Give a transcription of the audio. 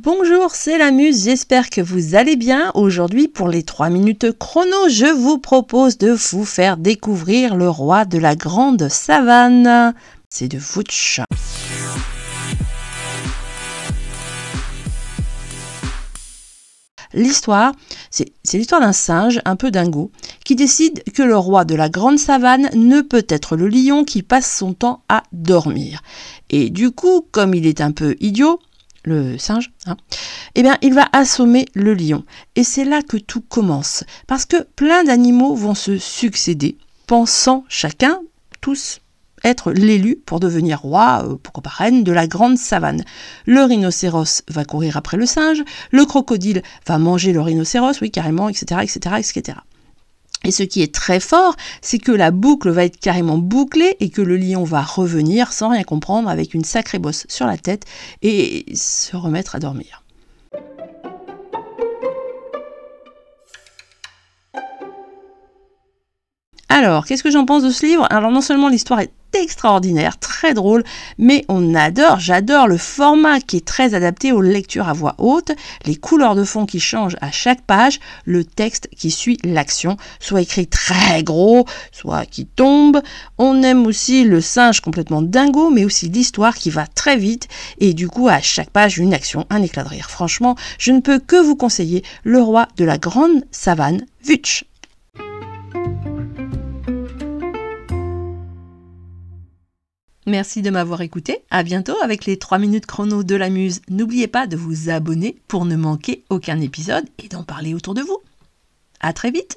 Bonjour, c'est la Muse, j'espère que vous allez bien. Aujourd'hui, pour les 3 minutes chrono, je vous propose de vous faire découvrir le roi de la grande savane. C'est de Vouch. L'histoire, c'est l'histoire d'un singe un peu dingo qui décide que le roi de la grande savane ne peut être le lion qui passe son temps à dormir. Et du coup, comme il est un peu idiot, le singe, hein, eh bien, il va assommer le lion. Et c'est là que tout commence, parce que plein d'animaux vont se succéder, pensant chacun, tous, être l'élu pour devenir roi, euh, pourquoi pas reine, de la grande savane. Le rhinocéros va courir après le singe, le crocodile va manger le rhinocéros, oui, carrément, etc., etc., etc. Et ce qui est très fort, c'est que la boucle va être carrément bouclée et que le lion va revenir sans rien comprendre avec une sacrée bosse sur la tête et se remettre à dormir. Alors, qu'est-ce que j'en pense de ce livre? Alors, non seulement l'histoire est extraordinaire, très drôle, mais on adore, j'adore le format qui est très adapté aux lectures à voix haute, les couleurs de fond qui changent à chaque page, le texte qui suit l'action, soit écrit très gros, soit qui tombe. On aime aussi le singe complètement dingo, mais aussi l'histoire qui va très vite et du coup à chaque page une action, un éclat de rire. Franchement, je ne peux que vous conseiller Le roi de la grande savane, Vutch. Merci de m'avoir écouté. À bientôt avec les 3 minutes chrono de la muse. N'oubliez pas de vous abonner pour ne manquer aucun épisode et d'en parler autour de vous. À très vite!